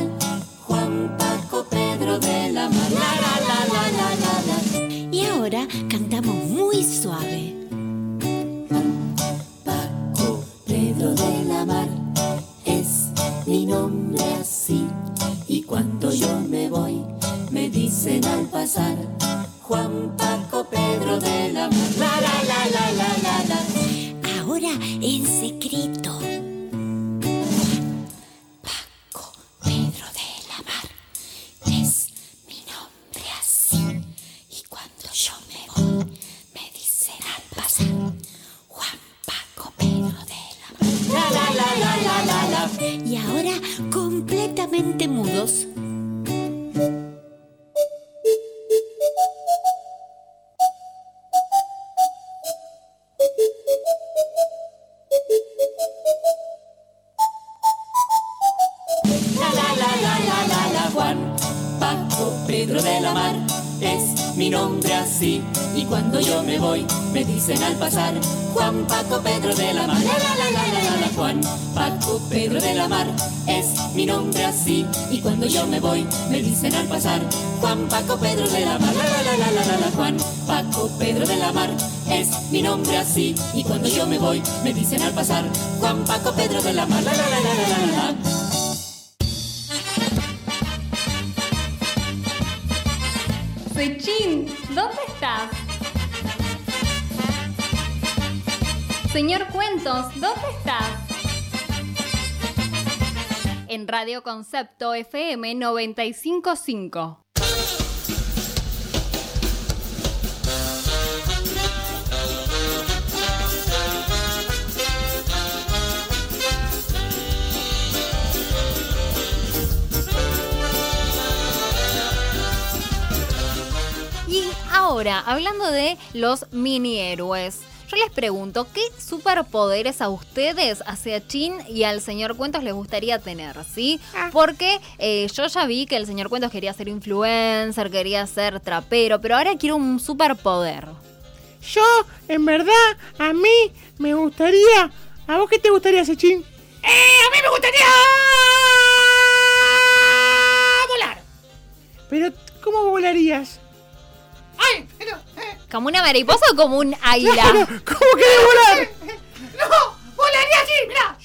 Juan Paco Pedro de la Mar. La la la la la la la. Y ahora cantamos mi nombre así. Y cuando yo me voy, me dicen al pasar, Juan Paco Pedro de la la la la la Mar es mi nombre así. Y cuando yo me voy, me dicen al pasar, Juan Paco Pedro de la Mar. La, la, la, la, la, la. Juan Paco Pedro de la Mar es mi nombre así. Y cuando yo me voy, me dicen al pasar, Juan Paco Pedro de la Mar. La, la, la, la, la. Juan Paco Pedro de la Mar es mi nombre así. Y cuando yo me voy, me dicen al pasar, Juan Paco Pedro de la Mar. La, la, la, la, la, la, la. Sechín, ¿dónde estás? Señor Cuentos, ¿dónde estás? En Radio Concepto FM 955. Y ahora, hablando de los mini héroes, yo les pregunto, ¿qué superpoderes a ustedes, hacia Chin y al señor Cuentos les gustaría tener? ¿Sí? Porque eh, yo ya vi que el señor Cuentos quería ser influencer, quería ser trapero, pero ahora quiero un superpoder. Yo, en verdad, a mí me gustaría. ¿A vos qué te gustaría, Sechín? ¡Eh! ¡A mí me gustaría volar! Pero, ¿cómo volarías? ¡Ay! Pero, eh, ¿Como una mariposa o como un águila? Claro, ¿Cómo querés volar? ¡No! ¡Volaría así! ¡Mirá!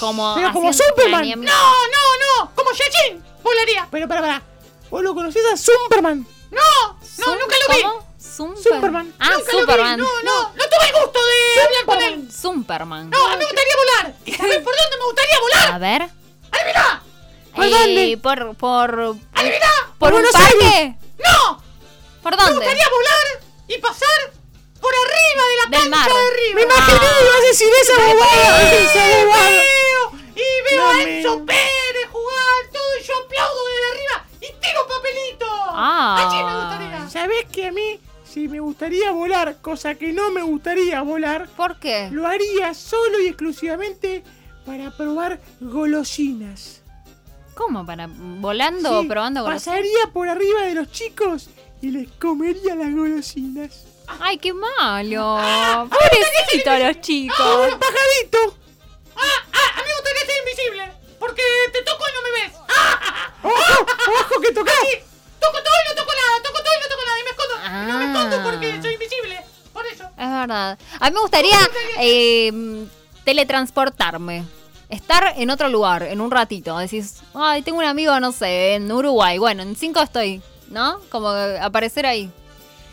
Como, Pero como Superman. ¡No, no, no! ¡Como Yachin! ¡Volaría! Pero, para, para. ¿Vos lo conocés a Superman? ¡No! ¡No, nunca lo vi! ¿Cómo? Super- Superman. Ah, Nunca lo vi. Superman. No, no, no tuve el gusto de hablar con él. Superman. No, a mí me gustaría volar. ¿Y sabés por dónde me gustaría volar? A ver. ¡Adivina! ¿Por Eh, dónde? Por, por, ¡Adivina! por un Buenos parque. Aires. ¡No! ¿Por Me dónde? gustaría volar y pasar por arriba de la Del cancha mar. de arriba. Me imaginé que ibas a decir esa bobada. Esa bobada. Veo y veo No a me- Enzo Pérez jugar todo y yo aplaudo desde arriba y tiro papelito. Ah. Allí me gustaría. ¿Sabés que a mí, si me gustaría volar, cosa que no me gustaría volar, ¿Por qué? lo haría solo y exclusivamente para probar golosinas? ¿Cómo? ¿Para volando o Sí, probando golosinas? Pasaría por arriba de los chicos y les comería las golosinas. Ay, qué malo. Pobrecito los chicos. ¡Un pajarito! Ah, ah, a mí me gustaría ser invisible. Porque te toco y no me ves. Ah, ¡Ojo! ¡Ojo que tocás! sí, toco todo y no toco nada. Toco todo y no toco nada. Y me escondo. Y no me escondo Ah. porque soy invisible. Por eso. Es verdad. A mí me gustaría eh, teletransportarme. Estar en otro lugar, en un ratito. Decís, ay, tengo un amigo, no sé, en Uruguay. Bueno, en cinco estoy, ¿no? Como aparecer ahí.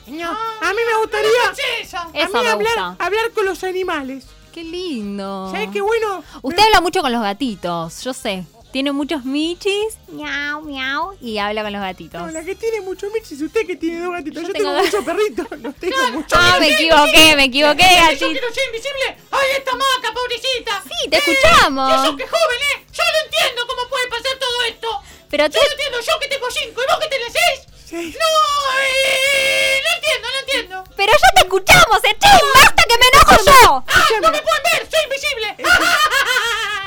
No, a mí me gustaría a Eso mí me hablar, gusta. hablar con los animales. Qué lindo. ¿Sabes qué bueno? Usted habla mucho con los gatitos, yo sé. Tiene muchos michis, miau, miau, y habla con los gatitos. No, la que tiene muchos mix es usted que tiene dos gatitos. Yo Yo, tengo muchos perritos. No tengo muchos. Ah, me equivoqué, me equivoqué, gatito. quiero ser invisible. ¡Ay, esta maca, pobrecita! Sí, te escuchamos. Y eso que joven, ¿eh? Yo no entiendo cómo puede pasar todo esto. Pero Yo no entiendo, yo que tengo cinco y vos que tenés seis. Sí. No, eh, no entiendo, no entiendo. pero ya te escuchamos, Echín, basta que me enojo yo. ¡Ah, no me pueden ver! ¡Soy invisible!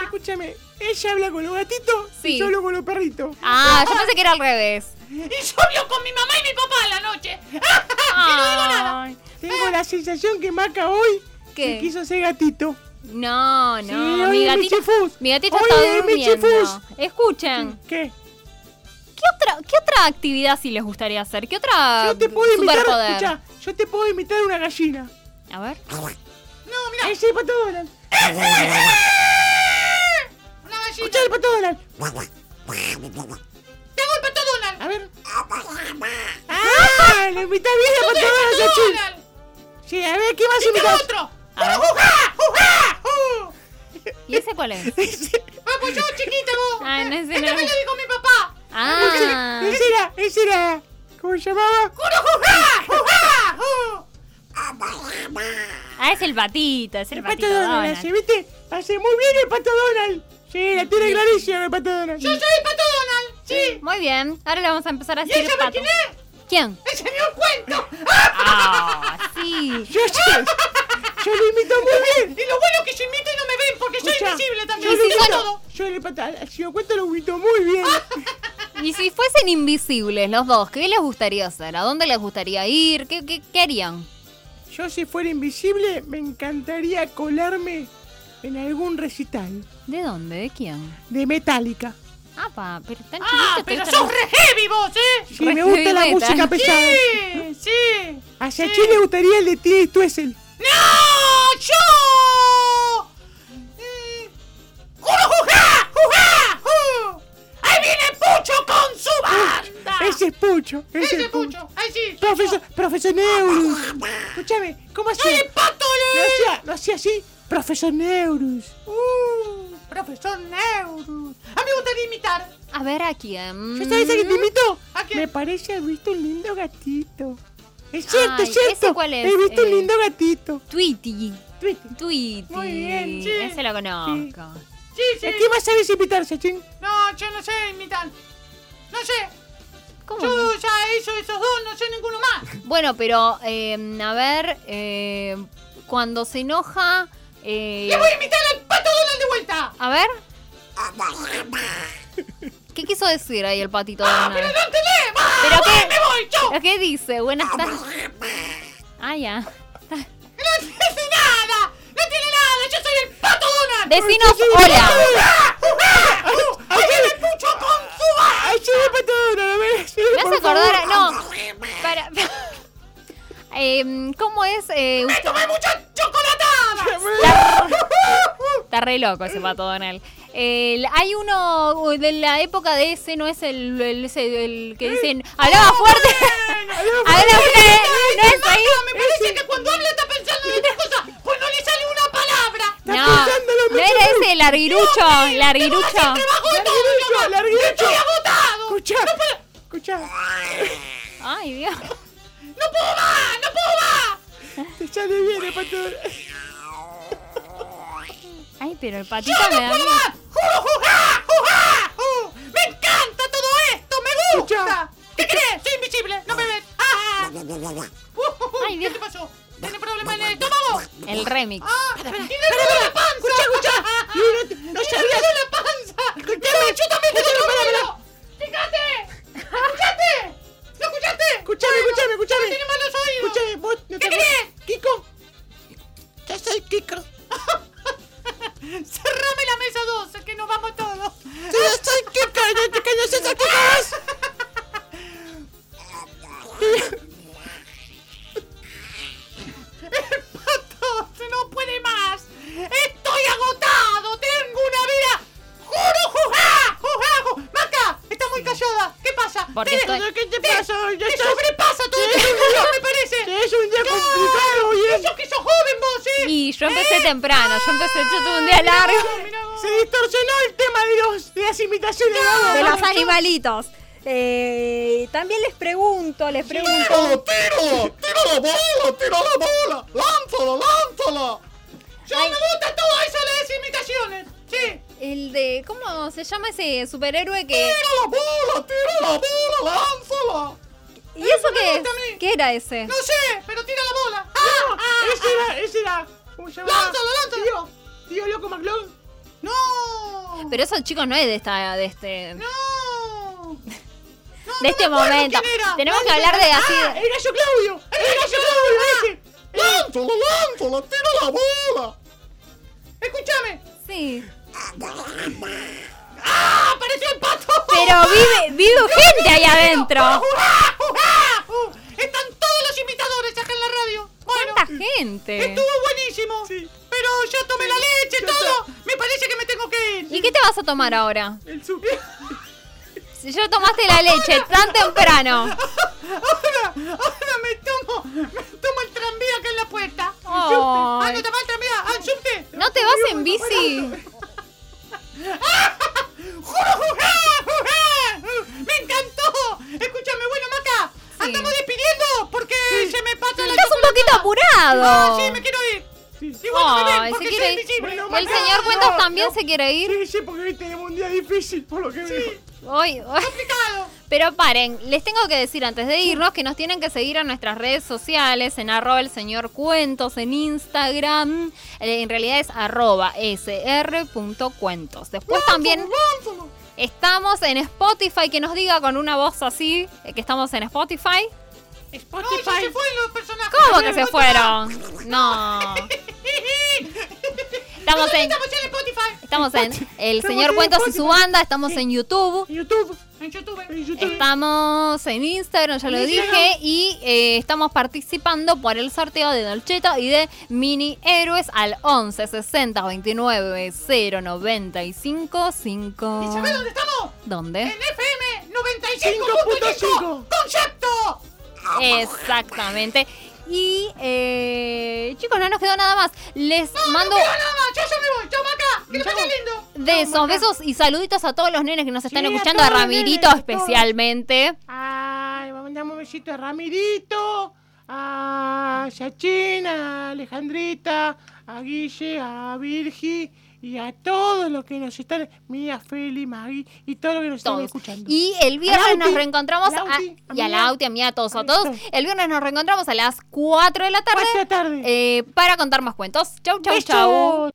Escúchame, ella habla con los gatitos Sí. y yo hablo con los perritos. Ah, yo pensé que era al revés. Y yo hablo con mi mamá y mi papá a la noche. Y no digo nada. Tengo la sensación que Maca hoy ¿Qué? se quiso ser gatito. No, Sí, no, hoy mi gatito, mi gatito Hoy está es durmiendo. Escuchen, ¿Qué? ¿Qué otra, ¿qué otra actividad sí les gustaría hacer? ¿Qué otra Yo te puedo imitar, superpoder? escucha, yo te puedo imitar una gallina. A ver. No, mira. Ese es el pato Donald. Una gallina. Escucha el pato Donald. Tengo el pato Donald. A ver. Ah, lo imita bien el pato Donald, pato. Donald. Sí, a ver, ¿qué más Y tengo imitas? otro. A ver. ¡Ju! ¿Y ese cuál es? Ah, pues yo chiquita vos. Ah, no, ese Este no. me lo dijo mi papá. Ah, Ese era, ese era. ¿Cómo se llamaba? Ah, es el patito, es el, El pato patito Donald, Donald. ¿sí, ¿viste? Hace muy bien el pato Donald. Sí, la tiene clarísima el pato Donald. Yo soy el pato Donald. Sí. Muy bien, ahora le vamos a empezar a ¿Y decir sabe pato. quién es? ¿Quién? ¡El señor Cuento! Ah, sí. Yo, yo, yo lo imito muy bien. Y lo bueno es que yo imito y no me ven porque soy Escucha, invisible Yo también. lo Sí, imito. todo. Yo le pato, si lo cuento lo imito muy bien. Y si fuesen invisibles los dos, ¿qué les gustaría hacer? ¿A dónde les gustaría ir? ¿Qué, qué, qué harían? Yo si fuera invisible me encantaría colarme en algún recital. ¿De dónde? ¿De quién? De Metallica. Ah, pa, pero tan Ah, chiquito. te pero sos los- re heavy vos, ¿eh? Sí, me gusta la Heavy música pesada. Sí, sí. A Yachín le gustaría el de Tina Twiesel. ¡No! ¡Yo! Mm. ¡Juro, jujá! ¡Jujá! ¡Ahí viene Pucho con su banda! Ese es Pucho. Ese, Ese es Pucho. Pucho. Ahí sí. Profesor, profesor Neurus. Escúchame, ¿cómo hacía? ¡Ay, pato! ¿No hacía, no hacía así? Profesor Neurus. Uh, profesor Neurus. A mí me gustaría imitar. A ver, ¿a quién? ¿Ya sabes a quién te invito? ¿A quién? Me parece haber visto un lindo gatito. Es cierto, Ay, es cierto. ¿ese cuál es? He visto un Eh, lindo gatito. Tweety. Tweety. Tweety. Muy bien, sí. Ese lo conozco. Sí, sí. ¿A qué más sabes imitar, Yachín? No, yo no sé imitar. No sé. ¿Cómo? Yo ya hizo esos dos, no sé ninguno más. Bueno, pero, eh, a ver, eh, cuando se enoja... eh, ¡Le voy a imitar al pato Donald de vuelta! a ver. ¿Qué quiso decir ahí el patito ¡Ah, Donald? pero no entendés! ¡Va, ¿Pero voy, qué? me voy, chau! ¿Pero ¿Qué dice? Buenas tardes. Ah, ya. ¡No tiene nada! ¡No tiene nada! ¡Yo soy el pato Donald! Decinos hola. ¡Ahí viene Pucho con su banda! ¡Ay, sí, patón! A ver, sí, Me acordar a... favor. No. Para... Em, ¿Cómo es? Eh, ¡Me tomé mucha chocolatada! Está re loco ese pato Donald. Hay uno de la época de ese, no es el, el, ese- el que dicen, hablaba fuerte. Hablaba fuerte. No es ahí. Me parece que cuando habla está pensando en otra cosa, pues no le sale una palabra. No, no era ese el larguirucho, larguirucho. Larguirucho, larguirucho. ¡Estoy agotado! Escucha, escucha. Ay, Dios. ¡No puedo más! ¡No puedo más! Te sale bien, el patón. Ay, pero el patito me da ¡No puedo miedo. más! ¡Jujá! ¡Ju! ¡Me encanta todo esto! ¡Me gusta! Escucha. ¿Qué crees? ¡Soy invisible! ¡No me ves! ¡Ah! Uh, Ay, ¿Qué Dios. te pasó? ¿Tiene problema en el estómago? El remix. ¡Ah! ¡Tiene la panza! Escucha, escucha. No, no ¡Tiene dolor la panza! ¡Yo, yo también tengo ¿Escuchaste? ¿Lo escuchaste? Escuchame, escuchame, escuchame. Tiene malos oídos. Escuchame, vos no ¿Qué te querés? Eh, también les pregunto, les pregunto. ¡Tiro! ¡Tira la bola! ¡Tira la bola! ¡Lánzala, lánzala! Yo me gusta todo eso de las imitaciones. Sí. El de, ¿cómo se llama ese superhéroe que... ¡Tira la bola! ¡Tira la bola! ¡Lánzala! ¿Y eso me qué es? ¿Qué era ese? No sé, pero tira la bola. ¡Ah! ah, Ese era, ese era. ¿Cómo se llama? ¡Lánzalo, lánzalo! Tío, tío loco McLeod. ¡No! Pero eso, chicos, no es de esta, de este, ¡No! De este momento. era. Tenemos que hablar de así. ¡Ah! ¡El gallo Claudio! ¡El gallo Claudio! ¡Ese! ¡Lánzala, lánzala! ¡Tira la bola! Escúchame. Sí. ¡Ah! ¡Apareció el pato! Pero vive, vive gente ahí adentro. ¡Uh! Están todos los imitadores acá en la radio. Bueno, ¿Cuánta gente? estuvo buenísimo. Pero yo tomé la leche, todo. Me parece que me tengo que ir. ¿Y qué te vas a tomar ahora? El su... Si ya tomaste la leche tan temprano. Ahora, ahora me tomo, me tomo el tranvía acá en la puerta. Ah, no te va el tranvía. Ah, subte. ¿No te vas en bici? ¡Me encantó! Escúchame, bueno, Maca, andamos despidiendo porque se me pasa la Estás un poquito apurado. No, sí, me quiero ir. Ven Ay, se porque quiere soy ir. invisible. ¿Y el señor Cuentos también se quiere ir? Sí, sí, porque hoy tenemos un día difícil, por lo que veo. Hoy, Pero paren, les tengo que decir antes de irnos que nos tienen que seguir a nuestras redes sociales, en arroba el señor cuentos, en Instagram, eh, en realidad es arroba sr.cuentos. Después también Estamos en Spotify, que nos diga con una voz así eh, que estamos en Spotify. Spotify. No, se fueron los personajes. ¿Cómo que se fueron? No. Estamos en, Estamos ya en Spotify. estamos en El Señor Cuentos y su banda, estamos en YouTube. YouTube. En YouTube. En YouTube. Estamos en Instagram, ya lo En dije, Instagram. y eh, estamos participando por el sorteo de Dolceto y de Mini Héroes al 11 60 29 0 95 5. ¿Y sabés dónde estamos? ¿Dónde? En FM 95.5. ¡Concepto! Exactamente. Y eh, chicos, no nos quedó nada más. Les mando No, nada más. Yo ya me voy. Chau, Maca. Que lo pasen lindo. besos, besos y saluditos a todos los nenes que nos están Sí, escuchando, a Ramirito nenes, especialmente. Ay, mandamos un besito a Ramirito, a Yachín, a Alejandrita, a Guille, a Virgi y a todos los que nos están, Mía, Feli, Magui y todos los que nos están escuchando. Y el viernes Lauti, nos reencontramos a- Lauti, y a a. Auti, a mí, a todos, a todos. El viernes nos reencontramos a las 4 de la tarde, Cuatro de la tarde. eh, para contar más cuentos. Chau, chau, Besos. chau.